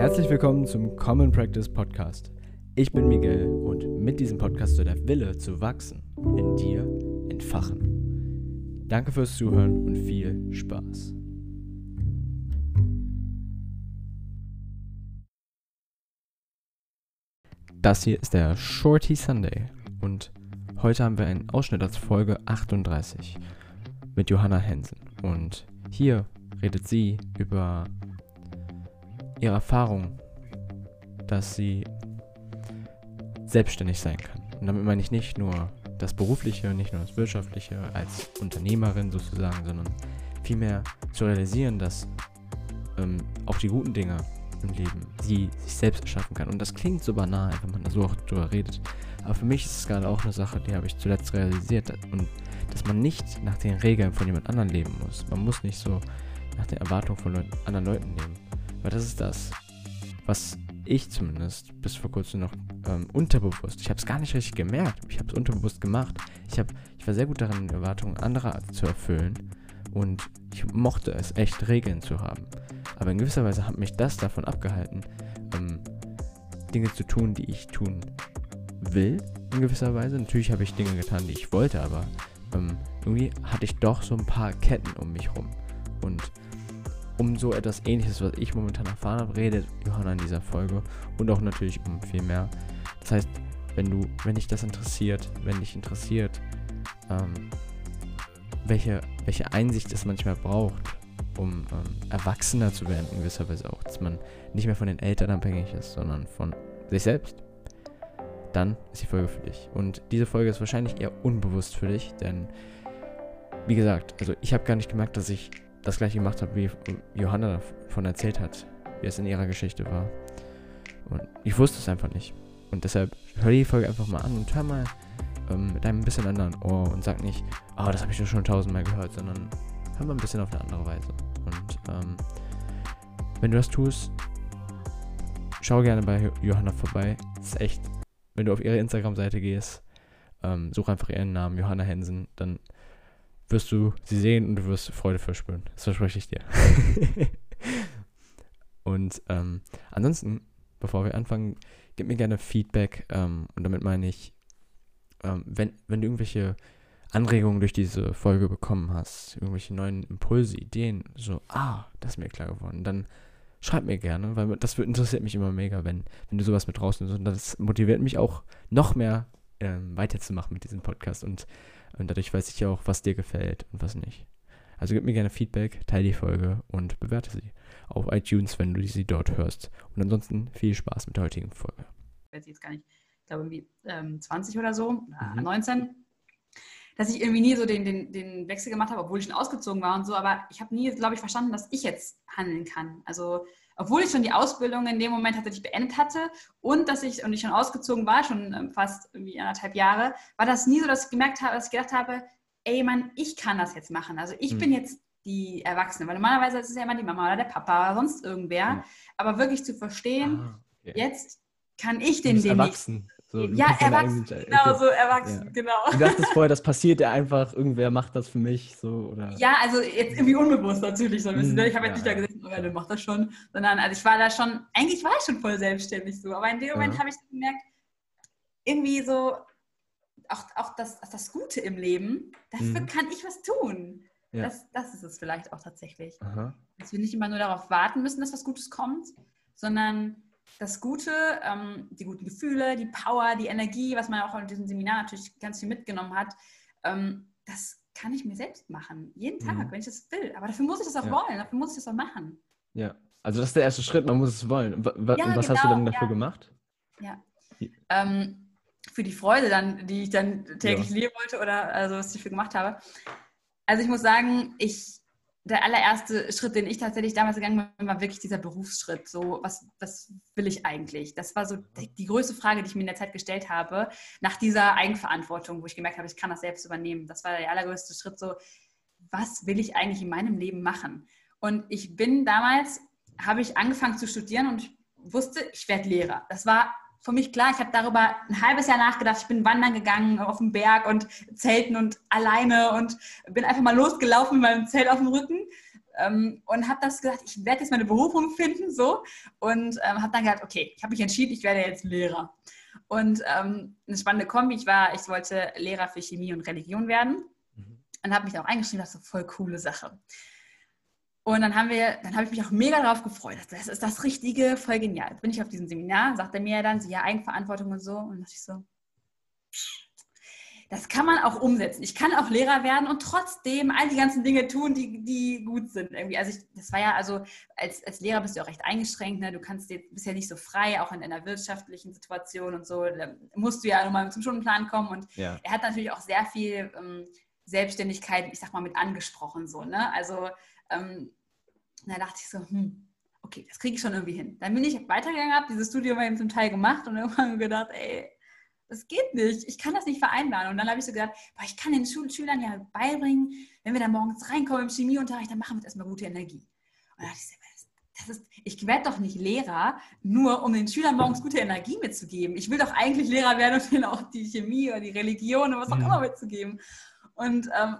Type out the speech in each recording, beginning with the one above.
Herzlich willkommen zum Common Practice Podcast. Ich bin Miguel und mit diesem Podcast soll der Wille zu wachsen in dir entfachen. Danke fürs Zuhören und viel Spaß. Das hier ist der Shorty Sunday und heute haben wir einen Ausschnitt aus Folge 38 mit Johanna Hensen. Und hier redet sie über ihre Erfahrung, dass sie selbstständig sein kann. Und damit meine ich nicht nur das Berufliche, nicht nur das Wirtschaftliche als Unternehmerin sozusagen, sondern vielmehr zu realisieren, dass ähm, auch die guten Dinge im Leben sie sich selbst erschaffen kann. Und das klingt so banal, wenn man da so auch drüber redet. Aber für mich ist es gerade auch eine Sache, die habe ich zuletzt realisiert. Und dass man nicht nach den Regeln von jemand anderem leben muss. Man muss nicht so nach den Erwartungen von Leuten, anderen Leuten leben. Weil das ist das, was ich zumindest bis vor kurzem noch ähm, unterbewusst, ich habe es gar nicht richtig gemerkt, ich habe es unterbewusst gemacht. Ich, hab, ich war sehr gut darin, Erwartungen anderer zu erfüllen und ich mochte es echt, Regeln zu haben. Aber in gewisser Weise hat mich das davon abgehalten, ähm, Dinge zu tun, die ich tun will, in gewisser Weise. Natürlich habe ich Dinge getan, die ich wollte, aber ähm, irgendwie hatte ich doch so ein paar Ketten um mich rum. Und um so etwas ähnliches, was ich momentan erfahren habe, redet Johanna in dieser Folge und auch natürlich um viel mehr. Das heißt, wenn du, wenn dich das interessiert, wenn dich interessiert, ähm, welche, welche Einsicht es manchmal braucht, um ähm, erwachsener zu werden, in gewisser Weise auch, dass man nicht mehr von den Eltern abhängig ist, sondern von sich selbst, dann ist die Folge für dich. Und diese Folge ist wahrscheinlich eher unbewusst für dich, denn wie gesagt, also ich habe gar nicht gemerkt, dass ich das gleiche gemacht habe, wie Johanna davon erzählt hat, wie es in ihrer Geschichte war. Und ich wusste es einfach nicht. Und deshalb hör die Folge einfach mal an und hör mal ähm, mit einem bisschen anderen Ohr und sag nicht, oh, das habe ich doch schon tausendmal gehört, sondern hör mal ein bisschen auf eine andere Weise. Und ähm, wenn du das tust, schau gerne bei Johanna vorbei. Das ist echt, wenn du auf ihre Instagram-Seite gehst, ähm, such einfach ihren Namen, Johanna Hensen, dann wirst du sie sehen und du wirst Freude verspüren. Das verspreche ich dir. und ähm, ansonsten, bevor wir anfangen, gib mir gerne Feedback. Ähm, und damit meine ich, ähm, wenn, wenn du irgendwelche Anregungen durch diese Folge bekommen hast, irgendwelche neuen Impulse, Ideen, so, ah, das ist mir klar geworden, dann schreib mir gerne, weil das interessiert mich immer mega, wenn, wenn du sowas mit draußen hast. Und das motiviert mich auch noch mehr ähm, weiterzumachen mit diesem Podcast und und dadurch weiß ich ja auch, was dir gefällt und was nicht. Also gib mir gerne Feedback, teile die Folge und bewerte sie auf iTunes, wenn du sie dort hörst. Und ansonsten viel Spaß mit der heutigen Folge. Ich weiß jetzt gar nicht, ich glaube irgendwie ähm, 20 oder so, mhm. 19, dass ich irgendwie nie so den, den, den Wechsel gemacht habe, obwohl ich schon ausgezogen war und so. Aber ich habe nie, glaube ich, verstanden, dass ich jetzt handeln kann. Also obwohl ich schon die Ausbildung in dem Moment tatsächlich beendet hatte und dass ich und ich schon ausgezogen war, schon ähm, fast irgendwie anderthalb Jahre, war das nie so, dass ich gemerkt habe, dass ich gedacht habe, ey Mann, ich kann das jetzt machen. Also ich mhm. bin jetzt die Erwachsene, weil normalerweise ist es ja immer die Mama oder der Papa oder sonst irgendwer. Mhm. Aber wirklich zu verstehen, ah, okay. jetzt kann ich den, den erwachsen. So, ja, erwachsen, genau, so erwachsen, ja. genau. Du dachtest vorher, das passiert ja einfach, irgendwer macht das für mich, so, oder? Ja, also jetzt irgendwie unbewusst natürlich so ein bisschen. Mm, ich habe ja, jetzt nicht da gesessen, oh ja, der macht das schon, sondern also ich war da schon, eigentlich war ich schon voll selbstständig so, aber in dem Moment ja. habe ich gemerkt, irgendwie so, auch, auch das, das Gute im Leben, dafür mhm. kann ich was tun. Ja. Das, das ist es vielleicht auch tatsächlich. Aha. Dass wir nicht immer nur darauf warten müssen, dass was Gutes kommt, sondern das Gute, ähm, die guten Gefühle, die Power, die Energie, was man auch in diesem Seminar natürlich ganz viel mitgenommen hat, ähm, das kann ich mir selbst machen. Jeden Tag, mhm. wenn ich das will. Aber dafür muss ich das auch ja. wollen, dafür muss ich das auch machen. Ja, also das ist der erste Schritt, man muss es wollen. Und was genau, hast du genau, dann dafür ja. gemacht? Ja. Ähm, für die Freude dann, die ich dann täglich ja. leben wollte oder also was ich dafür gemacht habe. Also ich muss sagen, ich der allererste Schritt, den ich tatsächlich damals gegangen bin, war wirklich dieser Berufsschritt. So, was, was will ich eigentlich? Das war so die, die, größte Frage, die ich mir in der Zeit gestellt habe, nach dieser Eigenverantwortung, wo ich gemerkt habe, ich kann das selbst übernehmen. Das war der allergrößte Schritt, so, was will ich eigentlich in meinem Leben machen? Und ich bin damals, habe ich angefangen zu studieren und wusste, ich werde Lehrer. Das war für mich klar. Ich habe darüber ein halbes Jahr nachgedacht. Ich bin wandern gegangen auf dem Berg und zelten und alleine und bin einfach mal losgelaufen mit meinem Zelt auf dem Rücken. ähm, und habe das gesagt, ich werde jetzt meine Berufung finden, so. Und ähm, habe dann gesagt, okay, ich habe mich entschieden, ich werde jetzt Lehrer. Und ähm, eine spannende Kombi, ich war, ich wollte Lehrer für Chemie und Religion werden mhm. und habe mich auch eingeschrieben, das ist eine voll coole Sache. Und dann haben wir, dann habe ich mich auch mega darauf gefreut. Das ist das Richtige, voll genial. Jetzt bin ich auf diesem Seminar, sagt er mir dann, so, ja, Eigenverantwortung und so. Und dann dachte ich so, das kann man auch umsetzen. Ich kann auch Lehrer werden und trotzdem all die ganzen Dinge tun, die, die gut sind. Irgendwie. Also ich, das war ja, also als, als Lehrer bist du auch recht eingeschränkt. Ne? Du kannst dir, bist ja nicht so frei, auch in einer wirtschaftlichen Situation und so. Da musst du ja nochmal zum Stundenplan kommen. Und ja. er hat natürlich auch sehr viel ähm, Selbstständigkeit, ich sag mal, mit angesprochen. So, ne? Also ähm, da dachte ich so, hm, okay, das kriege ich schon irgendwie hin. Dann bin ich weitergegangen, habe dieses Studium eben zum Teil gemacht und irgendwann gedacht, ey, das geht nicht, ich kann das nicht vereinbaren. Und dann habe ich so gedacht, boah, ich kann den Schul Schülern ja beibringen, wenn wir da morgens reinkommen im Chemieunterricht, dann machen wir erstmal gute Energie. Und dann dachte ich, das ist, ich werde doch nicht Lehrer, nur um den Schülern morgens gute Energie mitzugeben. Ich will doch eigentlich Lehrer werden, um ihnen auch die Chemie oder die Religion oder was auch mhm. immer mitzugeben. Und ähm,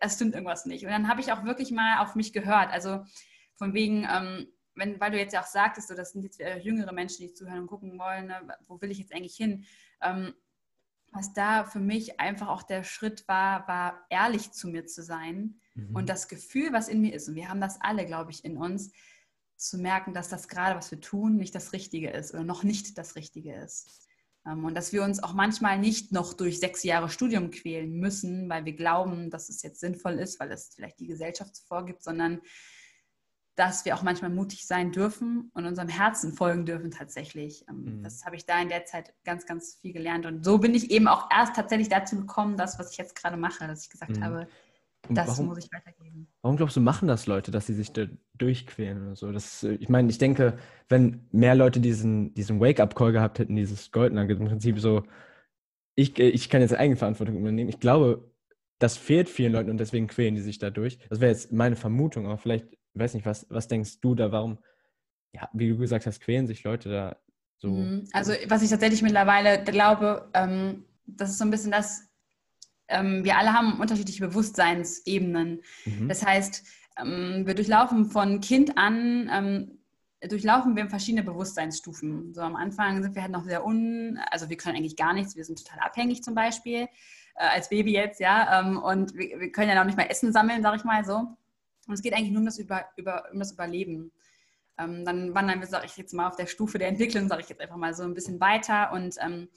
es stimmt irgendwas nicht. Und dann habe ich auch wirklich mal auf mich gehört. Also von wegen, ähm, wenn, weil du jetzt ja auch sagtest, so, das sind jetzt jüngere Menschen, die zuhören und gucken wollen, ne, wo will ich jetzt eigentlich hin? Ähm, was da für mich einfach auch der Schritt war, war ehrlich zu mir zu sein mhm. und das Gefühl, was in mir ist, und wir haben das alle, glaube ich, in uns, zu merken, dass das gerade, was wir tun, nicht das Richtige ist oder noch nicht das Richtige ist. Ähm, und dass wir uns auch manchmal nicht noch durch sechs Jahre Studium quälen müssen, weil wir glauben, dass es jetzt sinnvoll ist, weil es vielleicht die Gesellschaft vorgibt, sondern dass wir auch manchmal mutig sein dürfen und unserem Herzen folgen dürfen tatsächlich. Ähm, mhm. Das habe ich da in der Zeit ganz, ganz viel gelernt. Und so bin ich eben auch erst tatsächlich dazu gekommen, das, was ich jetzt gerade mache, dass ich gesagt mhm. habe, das warum, muss ich weitergeben. Warum glaubst du, machen das Leute, dass sie sich da durchquälen oder so? Das, äh, ich meine, ich denke, wenn mehr Leute diesen, diesen Wake-up-Call gehabt hätten, dieses Goldnugget, im Prinzip so, ich, äh, ich kann jetzt Eigenverantwortung übernehmen. Ich glaube, das fehlt vielen Leuten und deswegen quälen die sich da durch. Das wäre jetzt meine Vermutung, aber vielleicht ich weiß nicht, was, was denkst du da, warum, ja, wie du gesagt hast, quälen sich Leute da so? Mhm. Also, was ich tatsächlich mittlerweile glaube, ähm, das ist so ein bisschen das, ähm, wir alle haben unterschiedliche Bewusstseinsebenen. Mhm. Das heißt, ähm, wir durchlaufen von Kind an, ähm, durchlaufen wir verschiedene Bewusstseinsstufen. So am Anfang sind wir halt noch sehr un, also wir können eigentlich gar nichts, wir sind total abhängig zum Beispiel, äh, als Baby jetzt, ja, ähm, und wir, wir, können ja noch nicht mal Essen sammeln, sag ich mal so. Und es geht eigentlich nur um das, Über, über, um das Überleben. Ähm, dann wandern wir, sage ich jetzt mal, auf der Stufe der Entwicklung, sage ich jetzt einfach mal so ein bisschen weiter und ähm,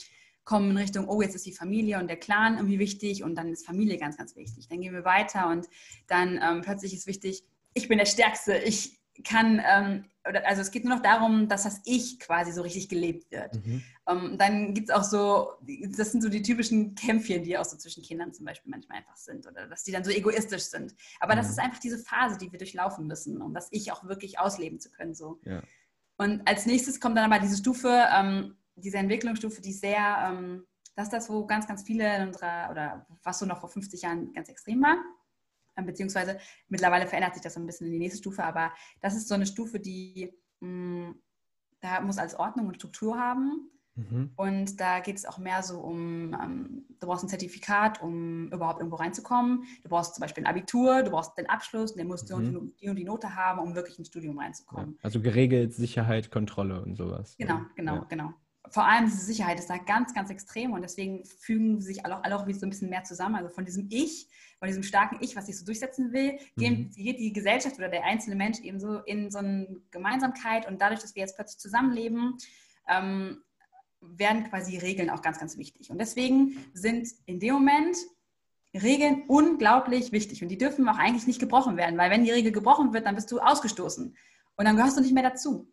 kommen in Richtung, oh, jetzt ist die Familie und der Clan irgendwie wichtig und dann ist Familie ganz, ganz wichtig. Dann gehen wir weiter und dann ähm, plötzlich ist wichtig, ich bin der Stärkste, ich kann, ähm, oder, also es geht nur noch darum, dass das Ich quasi so richtig gelebt wird. Mhm. Ähm, dann gibt es auch so, das sind so die typischen Kämpfchen, die auch so zwischen Kindern zum Beispiel manchmal einfach sind oder dass die dann so egoistisch sind. Aber mhm. das ist einfach diese Phase, die wir durchlaufen müssen, um das Ich auch wirklich ausleben zu können. So. Ja. Und als nächstes kommt dann aber diese Stufe, ähm, diese Entwicklungsstufe, die sehr, ähm, das ist das, wo ganz, ganz viele in unserer, oder was so noch vor 50 Jahren ganz extrem war beziehungsweise mittlerweile verändert sich das so ein bisschen in die nächste Stufe, aber das ist so eine Stufe, die mh, mm, da muss als Ordnung und Struktur haben. Mhm. Und da geht es auch mehr so um, ähm, du brauchst ein Zertifikat, um überhaupt irgendwo reinzukommen. Du brauchst zum Beispiel ein Abitur, du brauchst den Abschluss, der musst mhm. du die und die Note haben, um wirklich ins Studium reinzukommen. Ja, also geregelt, Sicherheit, Kontrolle und sowas. Genau, genau, ja. genau vor allem diese Sicherheit ist da ganz, ganz extrem und deswegen fügen sich alle, alle auch wieder so ein bisschen mehr zusammen. Also von diesem Ich, von diesem starken Ich, was sich so durchsetzen will, mhm. geht die Gesellschaft oder der einzelne Mensch eben so in so eine Gemeinsamkeit und dadurch, dass wir jetzt plötzlich zusammenleben, ähm, werden quasi Regeln auch ganz, ganz wichtig. Und deswegen sind in dem Moment Regeln unglaublich wichtig und die dürfen auch eigentlich nicht gebrochen werden, weil wenn die Regel gebrochen wird, dann bist du ausgestoßen und dann gehörst du nicht mehr dazu.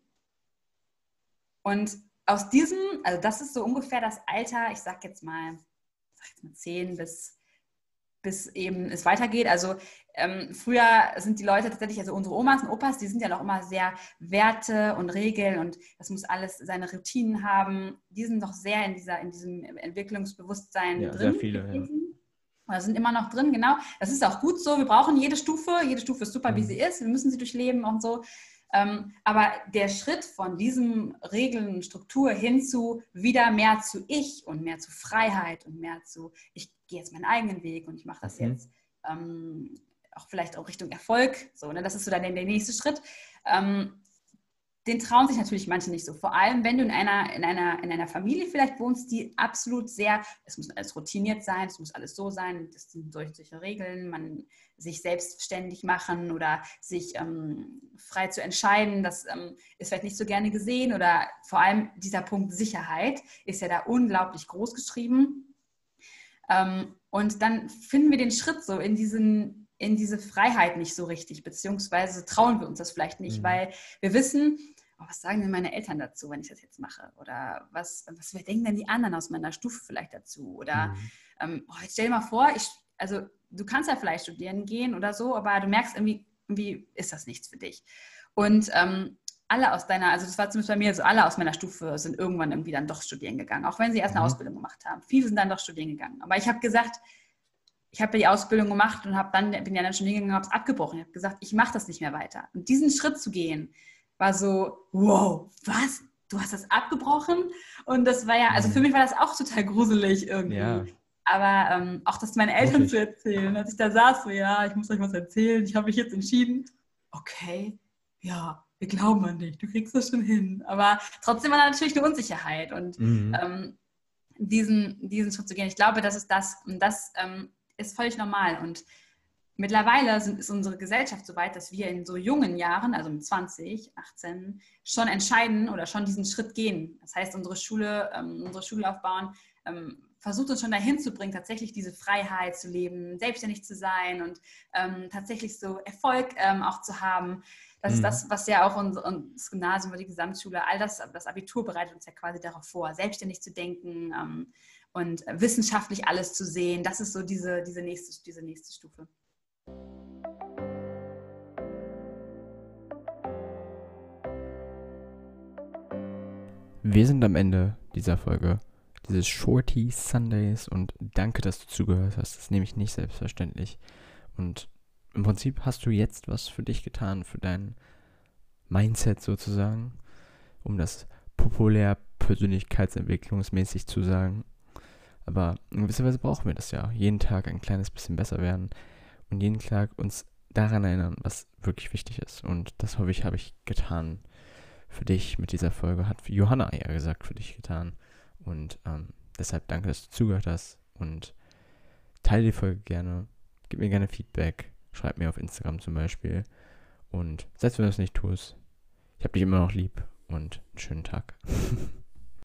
Und aus diesem, also das ist so ungefähr das Alter, ich sag jetzt mal, sag jetzt mal 10 bis, bis eben es weitergeht. Also ähm, früher sind die Leute tatsächlich, also unsere Omas und Opas, die sind ja noch immer sehr Werte und Regeln und das muss alles seine Routinen haben. Die sind noch sehr in, dieser, in diesem Entwicklungsbewusstsein ja, drin. Sehr viele, ja. Oder sind immer noch drin, genau. Das ist auch gut so. Wir brauchen jede Stufe. Jede Stufe ist super, mhm. wie sie ist. Wir müssen sie durchleben und so. Ähm, aber der Schritt von diesem Regeln und Struktur hin zu wieder mehr zu ich und mehr zu Freiheit und mehr zu, ich gehe jetzt meinen eigenen Weg und ich mache das mhm. jetzt ähm, auch vielleicht auch Richtung Erfolg. So, ne? Das ist so dann der, der nächste Schritt. Ähm, den trauen sich natürlich manche nicht so. Vor allem, wenn du in einer, in einer, in einer Familie vielleicht wohnst, die absolut sehr, es muss alles routiniert sein, es muss alles so sein, das sind solche, solche Regeln, man sich selbstständig machen oder sich ähm, frei zu entscheiden, das ähm, ist vielleicht nicht so gerne gesehen oder vor allem dieser Punkt Sicherheit ist ja da unglaublich groß geschrieben. Ähm, und dann finden wir den Schritt so in diesen in diese Freiheit nicht so richtig, beziehungsweise trauen wir uns das vielleicht nicht, mhm. weil wir wissen, oh, was sagen denn meine Eltern dazu, wenn ich das jetzt mache? Oder was, was denken denn die anderen aus meiner Stufe vielleicht dazu? Oder mhm. ähm, oh, jetzt stell dir mal vor, ich, also du kannst ja vielleicht studieren gehen oder so, aber du merkst irgendwie, irgendwie ist das nichts für dich. Und ähm, alle aus deiner, also das war zumindest bei mir so, alle aus meiner Stufe sind irgendwann irgendwie dann doch studieren gegangen, auch wenn sie erst eine mhm. Ausbildung gemacht haben. Viele sind dann doch studieren gegangen. Aber ich habe gesagt, ich habe die Ausbildung gemacht und habe dann, bin ja dann schon hingegangen, habe es abgebrochen. Ich habe gesagt, ich mache das nicht mehr weiter. Und diesen Schritt zu gehen, war so, wow, was? Du hast das abgebrochen? Und das war ja, also für mhm. mich war das auch total gruselig irgendwie. Ja. Aber ähm, auch das meinen Eltern Wirklich? zu erzählen, als ich da saß, so, ja, ich muss euch was erzählen, ich habe mich jetzt entschieden. Okay, ja, wir glauben an dich, du kriegst das schon hin. Aber trotzdem war da natürlich eine Unsicherheit und mhm. ähm, diesen, diesen Schritt zu gehen. Ich glaube, das ist das, und das ähm, ist völlig normal. Und mittlerweile sind, ist unsere Gesellschaft so weit, dass wir in so jungen Jahren, also mit 20, 18, schon entscheiden oder schon diesen Schritt gehen. Das heißt, unsere Schule, ähm, unsere Schullaufbahn ähm, versucht uns schon dahin zu bringen, tatsächlich diese Freiheit zu leben, selbstständig zu sein und ähm, tatsächlich so Erfolg ähm, auch zu haben. Das mhm. ist das, was ja auch unser, das Gymnasium oder die Gesamtschule, all das, das Abitur bereitet uns ja quasi darauf vor, selbstständig zu denken ähm, und wissenschaftlich alles zu sehen. Das ist so diese, diese, nächste, diese nächste Stufe. Wir sind am Ende dieser Folge dieses Shorty Sundays und danke, dass du zugehört hast. Das nehme ich nicht selbstverständlich. Und im Prinzip hast du jetzt was für dich getan, für dein Mindset sozusagen, um das populär persönlichkeitsentwicklungsmäßig zu sagen. Aber in gewisser Weise brauchen wir das ja. Jeden Tag ein kleines bisschen besser werden und jeden Tag uns daran erinnern, was wirklich wichtig ist. Und das hoffe ich, habe ich getan für dich mit dieser Folge. Hat Johanna eher gesagt, für dich getan. Und ähm, deshalb danke, dass du zugehört hast. Und teile die Folge gerne. Gib mir gerne Feedback. Schreib mir auf Instagram zum Beispiel. Und selbst wenn du es nicht tust, ich habe dich immer noch lieb und einen schönen Tag.